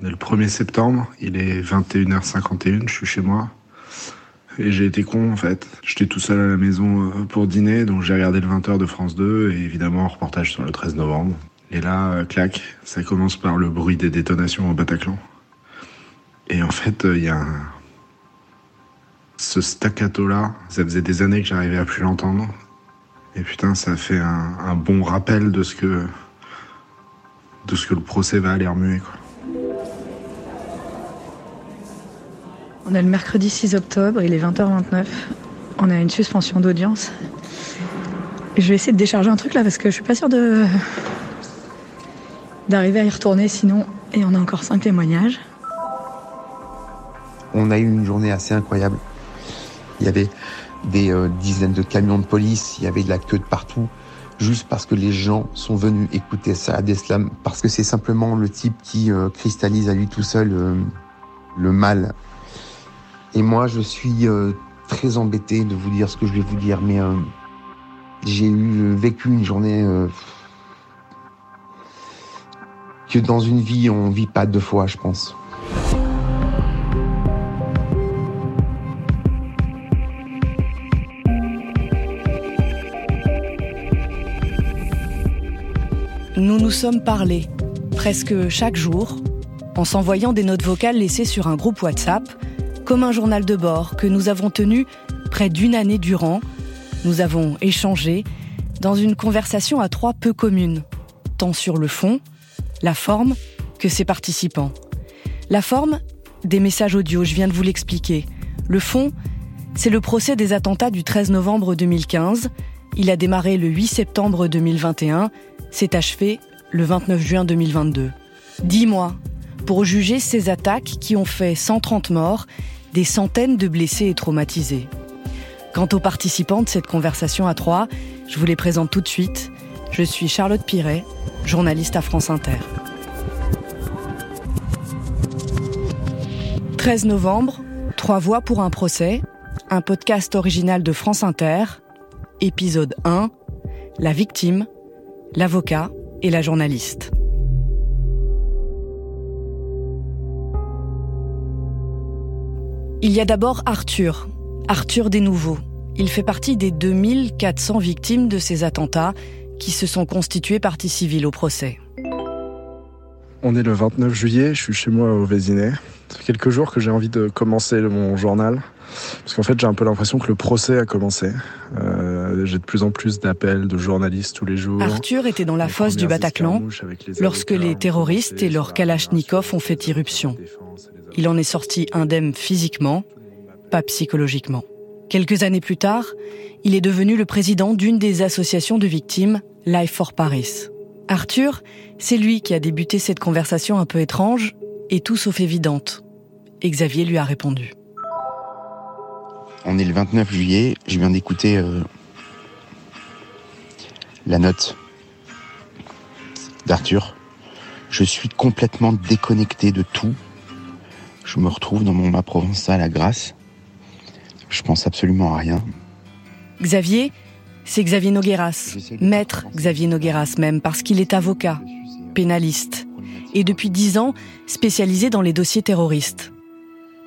On est le 1er septembre, il est 21h51, je suis chez moi. Et j'ai été con en fait. J'étais tout seul à la maison euh, pour dîner, donc j'ai regardé le 20h de France 2 et évidemment un reportage sur le 13 novembre. Et là, euh, clac, ça commence par le bruit des détonations au Bataclan. Et en fait, il y a un... ce staccato là, ça faisait des années que j'arrivais à plus l'entendre. Et putain, ça fait un, un, bon rappel de ce que de ce que le procès va aller remuer quoi. On est le mercredi 6 octobre, il est 20h29. On a une suspension d'audience. Je vais essayer de décharger un truc là parce que je suis pas sûre d'arriver à y retourner sinon. Et on a encore cinq témoignages. On a eu une journée assez incroyable. Il y avait des euh, dizaines de camions de police, il y avait de la queue de partout, juste parce que les gens sont venus écouter ça à Deslam, parce que c'est simplement le type qui euh, cristallise à lui tout seul euh, le mal et moi, je suis euh, très embêté de vous dire ce que je vais vous dire, mais euh, j'ai eu vécu une journée euh, que dans une vie, on vit pas deux fois, je pense. Nous nous sommes parlé, presque chaque jour, en s'envoyant des notes vocales laissées sur un groupe WhatsApp comme un journal de bord que nous avons tenu près d'une année durant. Nous avons échangé dans une conversation à trois peu commune, tant sur le fond, la forme que ses participants. La forme, des messages audio, je viens de vous l'expliquer. Le fond, c'est le procès des attentats du 13 novembre 2015. Il a démarré le 8 septembre 2021, s'est achevé le 29 juin 2022. Dix mois pour juger ces attaques qui ont fait 130 morts des centaines de blessés et traumatisés. Quant aux participants de cette conversation à trois, je vous les présente tout de suite. Je suis Charlotte Piret, journaliste à France Inter. 13 novembre, Trois voix pour un procès, un podcast original de France Inter, épisode 1, la victime, l'avocat et la journaliste. Il y a d'abord Arthur, Arthur des Nouveaux. Il fait partie des 2400 victimes de ces attentats qui se sont constituées partie civile au procès. On est le 29 juillet, je suis chez moi au Vésinet. Ça fait quelques jours que j'ai envie de commencer mon journal. Parce qu'en fait, j'ai un peu l'impression que le procès a commencé. Euh, j'ai de plus en plus d'appels de journalistes tous les jours. Arthur était dans la fosse du Bataclan lorsque les terroristes et leurs Kalachnikov ont fait irruption. Il en est sorti indemne physiquement, pas psychologiquement. Quelques années plus tard, il est devenu le président d'une des associations de victimes, Life for Paris. Arthur, c'est lui qui a débuté cette conversation un peu étrange et tout sauf évidente. Et Xavier lui a répondu. On est le 29 juillet, je viens d'écouter euh, la note d'Arthur. Je suis complètement déconnecté de tout je me retrouve dans mon ma provençal à Grasse. Je pense absolument à rien. Xavier, c'est Xavier Nogueras, maître Xavier Nogueras même, parce qu'il est avocat, pénaliste, et depuis dix ans spécialisé dans les dossiers terroristes.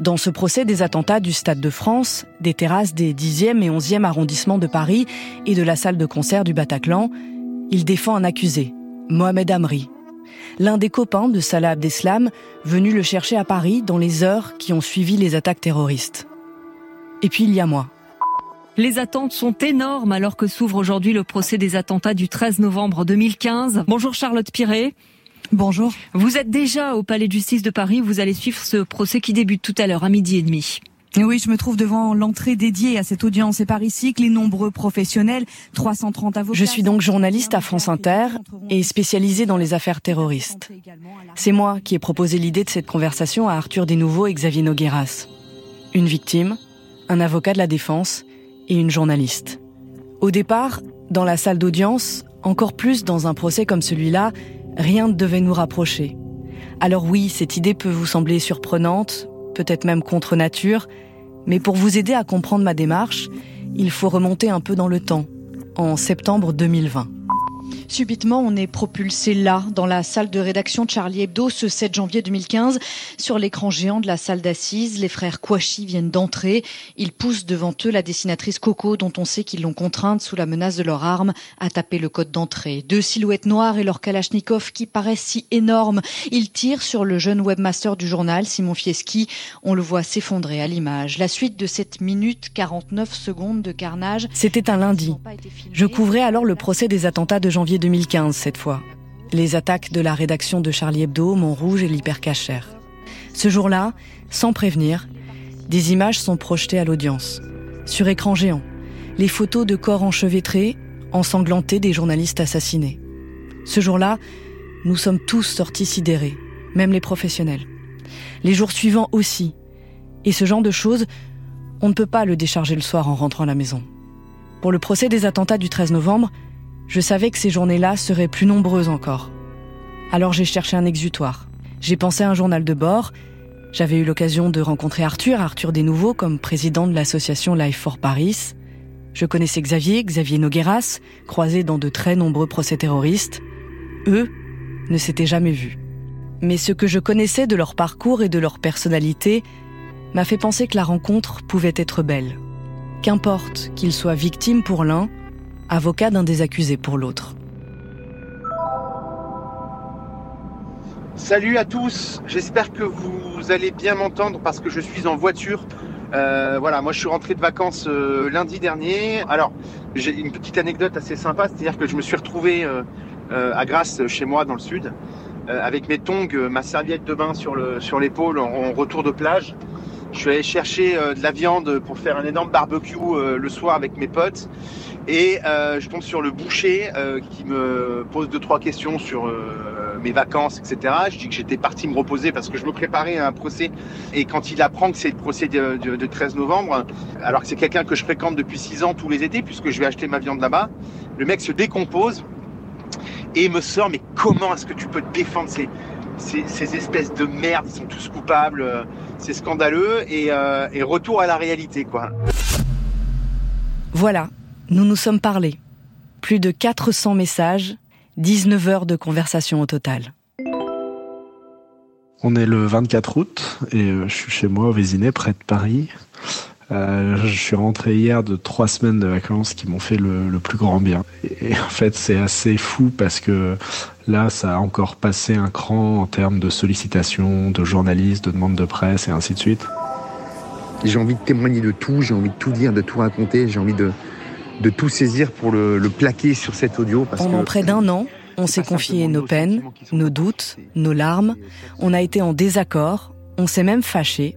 Dans ce procès des attentats du Stade de France, des terrasses des 10e et 11e arrondissements de Paris et de la salle de concert du Bataclan, il défend un accusé, Mohamed Amri, l'un des copains de Salah Abdeslam, venu le chercher à Paris dans les heures qui ont suivi les attaques terroristes. Et puis il y a moi. Les attentes sont énormes alors que s'ouvre aujourd'hui le procès des attentats du 13 novembre 2015. Bonjour Charlotte Piret. Bonjour. Vous êtes déjà au Palais de justice de Paris. Vous allez suivre ce procès qui débute tout à l'heure à midi et demi. Oui, je me trouve devant l'entrée dédiée à cette audience et par ici que les nombreux professionnels, 330 avocats. Je suis donc journaliste à France Inter et spécialisée dans les affaires terroristes. C'est moi qui ai proposé l'idée de cette conversation à Arthur Desnouveaux et Xavier Nogueras. Une victime, un avocat de la défense et une journaliste. Au départ, dans la salle d'audience, encore plus dans un procès comme celui-là, rien ne devait nous rapprocher. Alors oui, cette idée peut vous sembler surprenante, peut-être même contre nature, mais pour vous aider à comprendre ma démarche, il faut remonter un peu dans le temps, en septembre 2020. Subitement, on est propulsé là, dans la salle de rédaction de Charlie Hebdo, ce 7 janvier 2015. Sur l'écran géant de la salle d'assises, les frères Kouachi viennent d'entrer. Ils poussent devant eux la dessinatrice Coco, dont on sait qu'ils l'ont contrainte, sous la menace de leur arme, à taper le code d'entrée. Deux silhouettes noires et leur kalachnikov qui paraissent si énormes. Ils tirent sur le jeune webmaster du journal, Simon Fieschi. On le voit s'effondrer à l'image. La suite de cette minute 49 secondes de carnage. C'était un lundi. Je couvrais alors le procès des attentats de janvier 2015 cette fois. Les attaques de la rédaction de Charlie Hebdo, Montrouge et l'hypercachère. Ce jour-là, sans prévenir, des images sont projetées à l'audience. Sur écran géant, les photos de corps enchevêtrés, ensanglantés des journalistes assassinés. Ce jour-là, nous sommes tous sortis sidérés, même les professionnels. Les jours suivants aussi. Et ce genre de choses, on ne peut pas le décharger le soir en rentrant à la maison. Pour le procès des attentats du 13 novembre, je savais que ces journées-là seraient plus nombreuses encore. Alors j'ai cherché un exutoire. J'ai pensé à un journal de bord. J'avais eu l'occasion de rencontrer Arthur, Arthur Desnouveaux, comme président de l'association Life for Paris. Je connaissais Xavier, Xavier Nogueras, croisé dans de très nombreux procès terroristes. Eux ne s'étaient jamais vus. Mais ce que je connaissais de leur parcours et de leur personnalité m'a fait penser que la rencontre pouvait être belle. Qu'importe qu'ils soient victimes pour l'un, avocat d'un des accusés pour l'autre. Salut à tous, j'espère que vous allez bien m'entendre parce que je suis en voiture. Euh, voilà, moi je suis rentré de vacances euh, lundi dernier. Alors, j'ai une petite anecdote assez sympa, c'est-à-dire que je me suis retrouvé euh, à Grasse, chez moi, dans le sud, avec mes tongs, ma serviette de bain sur l'épaule sur en, retour de plage. Je suis allé chercher de la viande pour faire un énorme barbecue le soir avec mes potes. Et euh, je tombe sur le boucher euh, qui me pose deux trois questions sur euh, mes vacances, etc. Je dis que j'étais parti me reposer parce que je me préparais à un procès. Et quand il apprend que c'est le procès de, de, 13 novembre, alors que c'est quelqu'un que je fréquente depuis six ans tous les étés, puisque je vais acheter ma viande là-bas, le mec se décompose et me sort. Mais comment est-ce que tu peux te défendre? Ces, ces, ces, espèces de merde Ils sont tous coupables. C'est scandaleux. Et, et retour à la réalité, quoi. Voilà, nous nous sommes parlé. Plus de 400 messages, 19 heures de conversation au total. On est le 24 août et euh, je suis chez moi au Vésinet, près de Paris. Euh, je suis rentré hier de trois semaines de vacances qui m'ont fait le, plus grand bien. Et, en fait, c'est assez fou parce que là, ça a encore passé un cran en termes de sollicitations, de journalistes, de demandes de presse et ainsi de suite. J'ai envie de témoigner de tout, j'ai envie de tout dire, de tout raconter, j'ai envie de, de tout saisir pour le, plaquer sur cet audio. Pendant près d'un an, on s'est confié nos peines, nos doutes, nos larmes. On a été en désaccord. On s'est même fâché.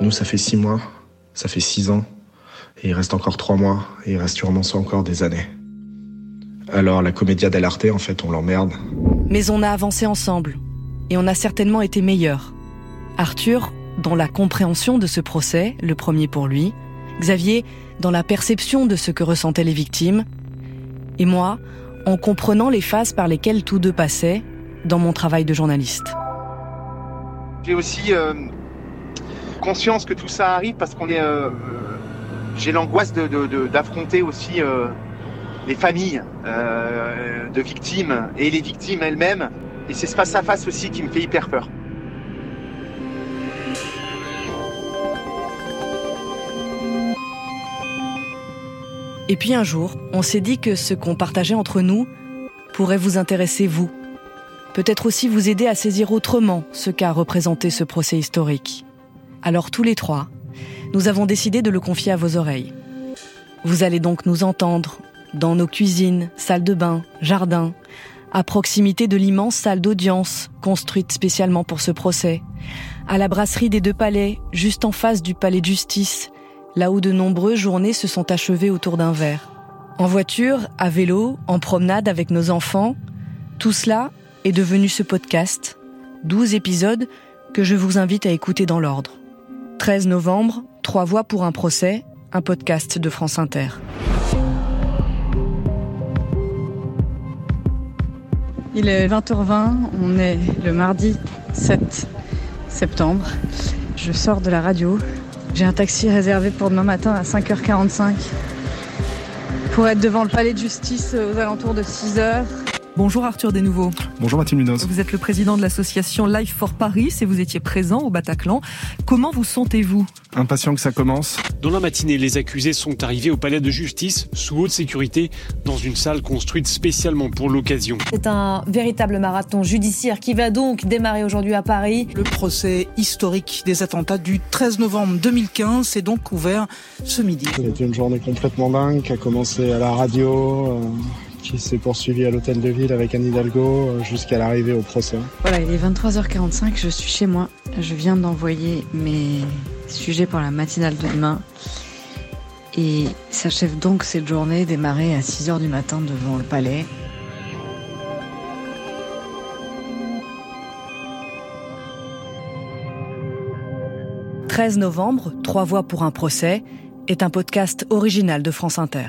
Nous, ça fait six mois, ça fait six ans, et il reste encore trois mois, et il reste sûrement ça encore des années. Alors la comédia dell'arte, en fait, on l'emmerde. Mais on a avancé ensemble, et on a certainement été meilleurs. Arthur, dans la compréhension de ce procès, le premier pour lui, Xavier dans la perception de ce que ressentaient les victimes, et moi en comprenant les phases par lesquelles tous deux passaient dans mon travail de journaliste. J'ai aussi euh, conscience que tout ça arrive parce qu'on est. Euh, j'ai l'angoisse d'affronter aussi euh, les familles de victimes et les victimes elles-mêmes. Et c'est ce face à face aussi qui me fait hyper peur. Et puis un jour, on s'est dit que ce qu'on partageait entre nous pourrait vous intéresser vous. Peut-être aussi vous aider à saisir autrement ce qu'a représenté ce procès historique. Alors tous les trois, nous avons décidé de le confier à vos oreilles. Vous allez donc nous entendre dans nos cuisines, salles de bain, jardins, à proximité de l'immense salle d'audience construite spécialement pour ce procès, à la brasserie des deux palais, juste en face du palais de justice, là où de nombreuses journées se sont achevées autour d'un verre. En voiture, à vélo, en promenade avec nos enfants, tout cela est devenu ce podcast, 12 épisodes que je vous invite à écouter dans l'ordre. 13 novembre, Trois voix pour un procès, un podcast de France Inter. Il est 20h20, on est le mardi 7 septembre. Je sors de la radio, j'ai un taxi réservé pour demain matin à 5h45 pour être devant le palais de justice aux alentours de 6 heures. Bonjour Arthur Desnouveaux. Bonjour Mathilde Munoz. Vous êtes le président de l'association Life for Paris et vous étiez présent au Bataclan. Comment vous sentez-vous? Impatient que ça commence. Dans la matinée, les accusés sont arrivés au palais de justice sous haute sécurité dans une salle construite spécialement pour l'occasion. C'est un véritable marathon judiciaire qui va donc démarrer aujourd'hui à Paris. Le procès historique des attentats du 13 novembre 2015 s'est donc ouvert ce midi. C'était une journée complètement dingue qui a commencé à la radio. Euh qui s'est poursuivi à l'hôtel de ville avec Anne Hidalgo euh, jusqu'à l'arrivée au procès. Voilà, il est 23h45, je suis chez moi. Je viens d'envoyer mes sujets pour la matinale de demain. Et s'achève donc cette journée démarrée à 6h du matin devant le palais. « 13 novembre, trois voix pour un procès » est un podcast original de France Inter.